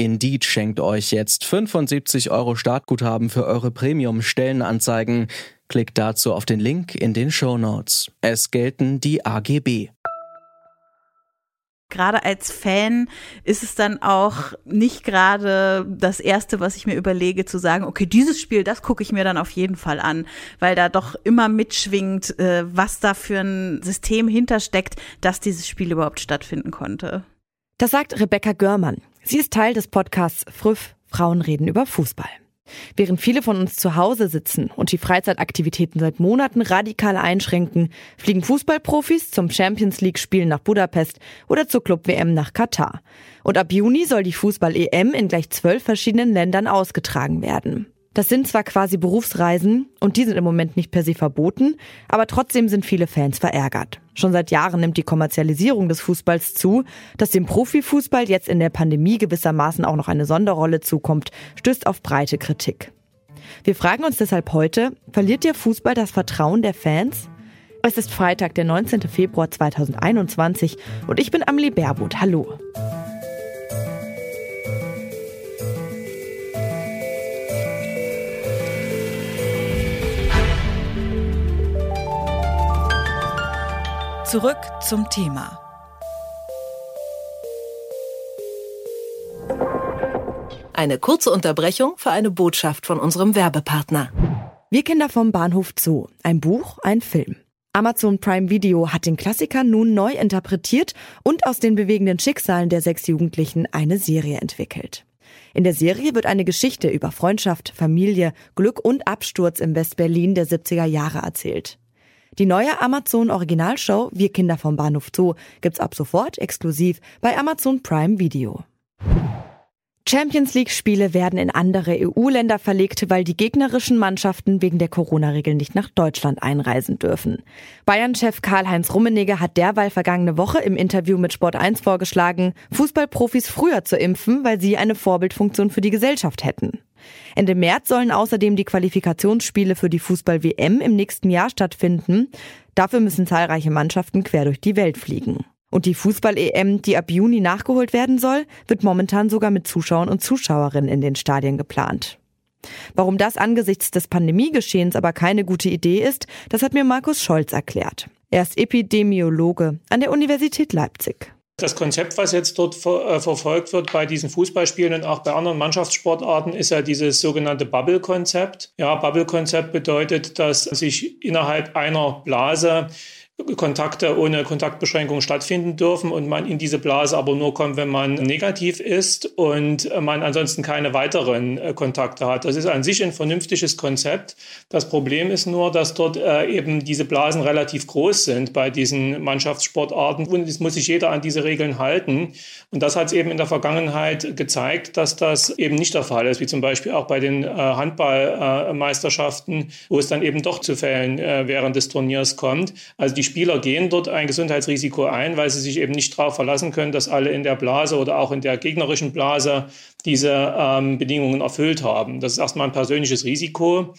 Indeed schenkt euch jetzt 75 Euro Startguthaben für eure Premium-Stellenanzeigen. Klickt dazu auf den Link in den Show Notes. Es gelten die AGB gerade als Fan ist es dann auch nicht gerade das Erste, was ich mir überlege, zu sagen, okay, dieses Spiel, das gucke ich mir dann auf jeden Fall an, weil da doch immer mitschwingt, äh, was da für ein System hintersteckt, dass dieses Spiel überhaupt stattfinden konnte. Das sagt Rebecca Görmann. Sie ist Teil des Podcasts Früff, Frauen reden über Fußball. Während viele von uns zu Hause sitzen und die Freizeitaktivitäten seit Monaten radikal einschränken, fliegen Fußballprofis zum Champions League Spielen nach Budapest oder zur Club WM nach Katar. Und ab Juni soll die Fußball-EM in gleich zwölf verschiedenen Ländern ausgetragen werden. Das sind zwar quasi Berufsreisen und die sind im Moment nicht per se verboten, aber trotzdem sind viele Fans verärgert. Schon seit Jahren nimmt die Kommerzialisierung des Fußballs zu. Dass dem Profifußball jetzt in der Pandemie gewissermaßen auch noch eine Sonderrolle zukommt, stößt auf breite Kritik. Wir fragen uns deshalb heute, verliert der Fußball das Vertrauen der Fans? Es ist Freitag, der 19. Februar 2021 und ich bin Amelie Baerbuth. Hallo. Zurück zum Thema. Eine kurze Unterbrechung für eine Botschaft von unserem Werbepartner. Wir Kinder vom Bahnhof Zoo. Ein Buch, ein Film. Amazon Prime Video hat den Klassiker nun neu interpretiert und aus den bewegenden Schicksalen der sechs Jugendlichen eine Serie entwickelt. In der Serie wird eine Geschichte über Freundschaft, Familie, Glück und Absturz im Westberlin der 70er Jahre erzählt. Die neue Amazon Originalshow Wir Kinder vom Bahnhof Zoo gibt's ab sofort exklusiv bei Amazon Prime Video. Champions League Spiele werden in andere EU-Länder verlegt, weil die gegnerischen Mannschaften wegen der Corona-Regeln nicht nach Deutschland einreisen dürfen. Bayern-Chef Karl-Heinz Rummenigge hat derweil vergangene Woche im Interview mit Sport 1 vorgeschlagen, Fußballprofis früher zu impfen, weil sie eine Vorbildfunktion für die Gesellschaft hätten. Ende März sollen außerdem die Qualifikationsspiele für die Fußball-WM im nächsten Jahr stattfinden. Dafür müssen zahlreiche Mannschaften quer durch die Welt fliegen. Und die Fußball-EM, die ab Juni nachgeholt werden soll, wird momentan sogar mit Zuschauern und Zuschauerinnen in den Stadien geplant. Warum das angesichts des Pandemiegeschehens aber keine gute Idee ist, das hat mir Markus Scholz erklärt. Er ist Epidemiologe an der Universität Leipzig. Das Konzept, was jetzt dort ver äh, verfolgt wird bei diesen Fußballspielen und auch bei anderen Mannschaftssportarten, ist ja dieses sogenannte Bubble-Konzept. Ja, Bubble-Konzept bedeutet, dass sich innerhalb einer Blase Kontakte ohne Kontaktbeschränkung stattfinden dürfen und man in diese Blase aber nur kommt, wenn man negativ ist und man ansonsten keine weiteren äh, Kontakte hat. Das ist an sich ein vernünftiges Konzept. Das Problem ist nur, dass dort äh, eben diese Blasen relativ groß sind bei diesen Mannschaftssportarten und es muss sich jeder an diese Regeln halten. Und das hat es eben in der Vergangenheit gezeigt, dass das eben nicht der Fall ist, wie zum Beispiel auch bei den äh, Handballmeisterschaften, wo es dann eben doch zu Fällen während des Turniers kommt. Also die Spieler gehen dort ein Gesundheitsrisiko ein, weil sie sich eben nicht darauf verlassen können, dass alle in der Blase oder auch in der gegnerischen Blase diese ähm, Bedingungen erfüllt haben. Das ist erstmal ein persönliches Risiko.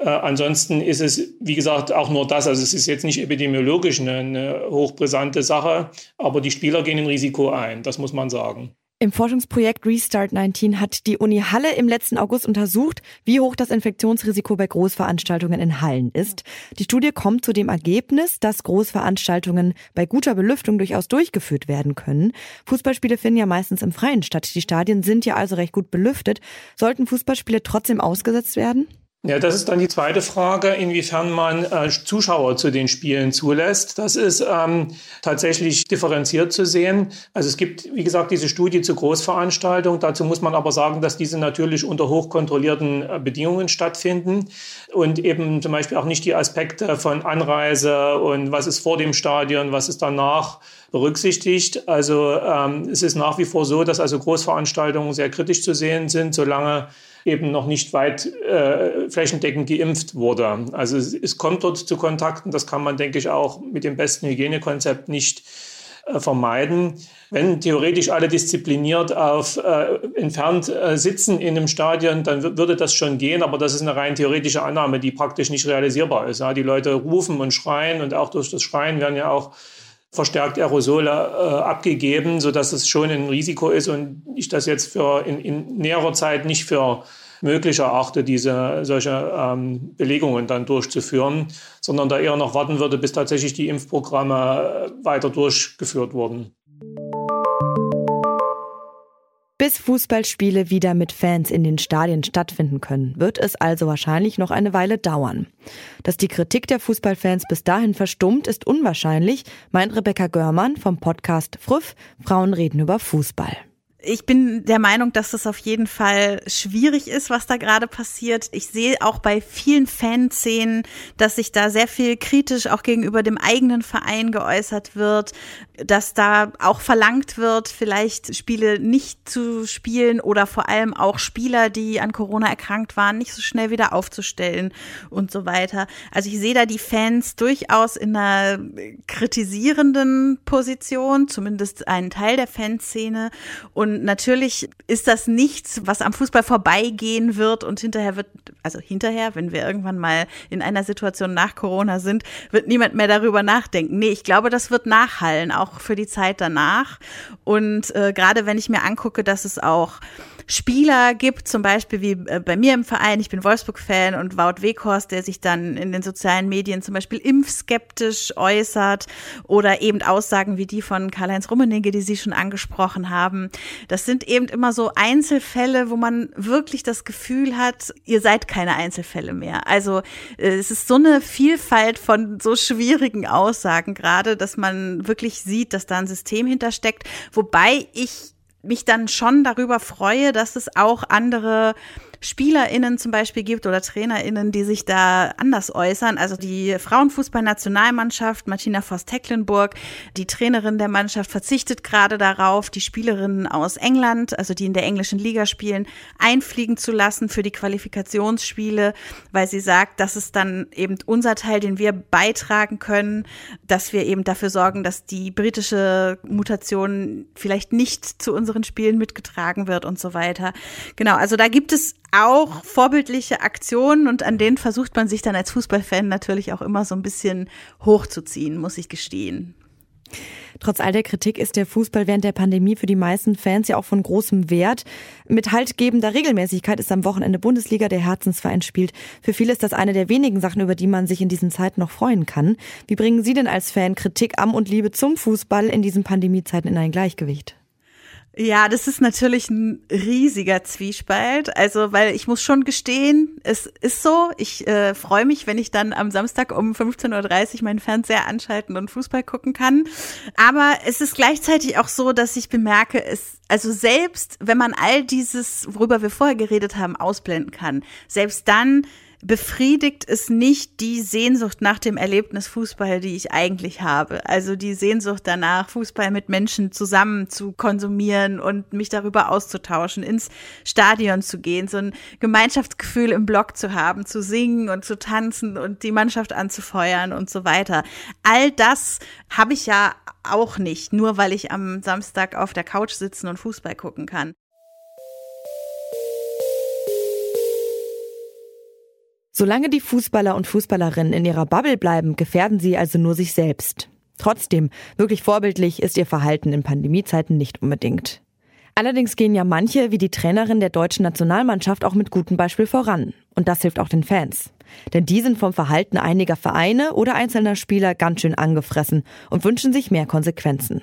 Äh, ansonsten ist es, wie gesagt, auch nur das. Also es ist jetzt nicht epidemiologisch eine, eine hochbrisante Sache, aber die Spieler gehen ein Risiko ein, das muss man sagen. Im Forschungsprojekt Restart 19 hat die Uni Halle im letzten August untersucht, wie hoch das Infektionsrisiko bei Großveranstaltungen in Hallen ist. Die Studie kommt zu dem Ergebnis, dass Großveranstaltungen bei guter Belüftung durchaus durchgeführt werden können. Fußballspiele finden ja meistens im Freien statt. Die Stadien sind ja also recht gut belüftet. Sollten Fußballspiele trotzdem ausgesetzt werden? Ja, das ist dann die zweite Frage, inwiefern man äh, Zuschauer zu den Spielen zulässt. Das ist ähm, tatsächlich differenziert zu sehen. Also es gibt, wie gesagt, diese Studie zu Großveranstaltungen. Dazu muss man aber sagen, dass diese natürlich unter hochkontrollierten äh, Bedingungen stattfinden und eben zum Beispiel auch nicht die Aspekte von Anreise und was ist vor dem Stadion, was ist danach berücksichtigt. Also ähm, es ist nach wie vor so, dass also Großveranstaltungen sehr kritisch zu sehen sind, solange eben noch nicht weit äh, flächendeckend geimpft wurde. Also es, es kommt dort zu Kontakten, das kann man, denke ich, auch mit dem besten Hygienekonzept nicht äh, vermeiden. Wenn theoretisch alle diszipliniert auf äh, entfernt äh, sitzen in einem Stadion, dann würde das schon gehen, aber das ist eine rein theoretische Annahme, die praktisch nicht realisierbar ist. Ja, die Leute rufen und schreien und auch durch das Schreien werden ja auch verstärkt Aerosole äh, abgegeben, sodass es schon ein Risiko ist und ich das jetzt für in, in näherer Zeit nicht für möglich erachte, diese solche ähm, Belegungen dann durchzuführen, sondern da eher noch warten würde, bis tatsächlich die Impfprogramme weiter durchgeführt wurden. Bis Fußballspiele wieder mit Fans in den Stadien stattfinden können, wird es also wahrscheinlich noch eine Weile dauern. Dass die Kritik der Fußballfans bis dahin verstummt, ist unwahrscheinlich, meint Rebecca Görmann vom Podcast Früff, Frauen reden über Fußball. Ich bin der Meinung, dass das auf jeden Fall schwierig ist, was da gerade passiert. Ich sehe auch bei vielen Fanszenen, dass sich da sehr viel kritisch auch gegenüber dem eigenen Verein geäußert wird, dass da auch verlangt wird, vielleicht Spiele nicht zu spielen oder vor allem auch Spieler, die an Corona erkrankt waren, nicht so schnell wieder aufzustellen und so weiter. Also ich sehe da die Fans durchaus in einer kritisierenden Position, zumindest einen Teil der Fanszene und natürlich ist das nichts, was am Fußball vorbeigehen wird und hinterher wird, also hinterher, wenn wir irgendwann mal in einer Situation nach Corona sind, wird niemand mehr darüber nachdenken. Nee, ich glaube, das wird nachhallen, auch für die Zeit danach. Und äh, gerade wenn ich mir angucke, dass es auch Spieler gibt, zum Beispiel wie äh, bei mir im Verein, ich bin Wolfsburg-Fan und Wout Weghorst, der sich dann in den sozialen Medien zum Beispiel impfskeptisch äußert oder eben Aussagen wie die von Karl-Heinz Rummenigge, die Sie schon angesprochen haben. Das sind eben immer so Einzelfälle, wo man wirklich das Gefühl hat, ihr seid keine Einzelfälle mehr. Also äh, es ist so eine Vielfalt von so schwierigen Aussagen gerade, dass man wirklich sieht, dass da ein System hintersteckt, wobei ich mich dann schon darüber freue, dass es auch andere SpielerInnen zum Beispiel gibt oder TrainerInnen, die sich da anders äußern. Also die Frauenfußballnationalmannschaft, Martina Voss-Tecklenburg, die Trainerin der Mannschaft, verzichtet gerade darauf, die Spielerinnen aus England, also die in der englischen Liga spielen, einfliegen zu lassen für die Qualifikationsspiele, weil sie sagt, das ist dann eben unser Teil, den wir beitragen können, dass wir eben dafür sorgen, dass die britische Mutation vielleicht nicht zu unseren Spielen mitgetragen wird und so weiter. Genau, also da gibt es auch vorbildliche Aktionen und an denen versucht man sich dann als Fußballfan natürlich auch immer so ein bisschen hochzuziehen, muss ich gestehen. Trotz all der Kritik ist der Fußball während der Pandemie für die meisten Fans ja auch von großem Wert. Mit haltgebender Regelmäßigkeit ist am Wochenende Bundesliga der Herzensverein spielt. Für viele ist das eine der wenigen Sachen, über die man sich in diesen Zeiten noch freuen kann. Wie bringen Sie denn als Fan Kritik am und Liebe zum Fußball in diesen Pandemiezeiten in ein Gleichgewicht? Ja, das ist natürlich ein riesiger Zwiespalt. Also, weil ich muss schon gestehen, es ist so. Ich äh, freue mich, wenn ich dann am Samstag um 15.30 Uhr meinen Fernseher anschalten und Fußball gucken kann. Aber es ist gleichzeitig auch so, dass ich bemerke, es, also selbst wenn man all dieses, worüber wir vorher geredet haben, ausblenden kann, selbst dann befriedigt es nicht die Sehnsucht nach dem Erlebnis Fußball, die ich eigentlich habe. Also die Sehnsucht danach, Fußball mit Menschen zusammen zu konsumieren und mich darüber auszutauschen, ins Stadion zu gehen, so ein Gemeinschaftsgefühl im Block zu haben, zu singen und zu tanzen und die Mannschaft anzufeuern und so weiter. All das habe ich ja auch nicht, nur weil ich am Samstag auf der Couch sitzen und Fußball gucken kann. Solange die Fußballer und Fußballerinnen in ihrer Bubble bleiben, gefährden sie also nur sich selbst. Trotzdem, wirklich vorbildlich ist ihr Verhalten in Pandemiezeiten nicht unbedingt. Allerdings gehen ja manche, wie die Trainerin der deutschen Nationalmannschaft, auch mit gutem Beispiel voran. Und das hilft auch den Fans. Denn die sind vom Verhalten einiger Vereine oder einzelner Spieler ganz schön angefressen und wünschen sich mehr Konsequenzen.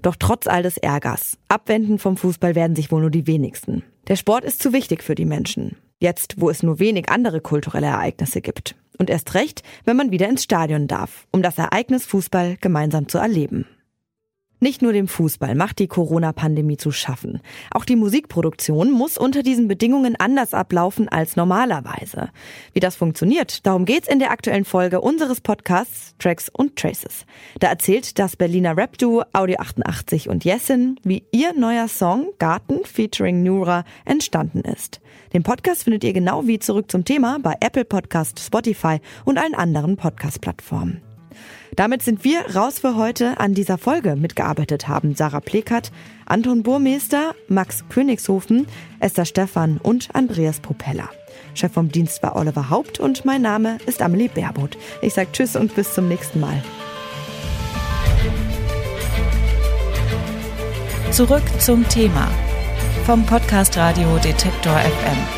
Doch trotz all des Ärgers, abwenden vom Fußball werden sich wohl nur die wenigsten. Der Sport ist zu wichtig für die Menschen. Jetzt, wo es nur wenig andere kulturelle Ereignisse gibt. Und erst recht, wenn man wieder ins Stadion darf, um das Ereignis Fußball gemeinsam zu erleben. Nicht nur dem Fußball macht die Corona-Pandemie zu schaffen. Auch die Musikproduktion muss unter diesen Bedingungen anders ablaufen als normalerweise. Wie das funktioniert, darum geht's in der aktuellen Folge unseres Podcasts Tracks und Traces. Da erzählt das Berliner Rap-Duo Audio 88 und Jessin, wie ihr neuer Song Garten featuring Nura entstanden ist. Den Podcast findet ihr genau wie zurück zum Thema bei Apple Podcast, Spotify und allen anderen Podcast-Plattformen. Damit sind wir raus für heute. An dieser Folge mitgearbeitet haben Sarah Plekert, Anton Burmeister, Max Königshofen, Esther Stephan und Andreas Propeller. Chef vom Dienst war Oliver Haupt und mein Name ist Amelie Baerboth. Ich sage Tschüss und bis zum nächsten Mal. Zurück zum Thema vom Podcast Radio Detektor FM.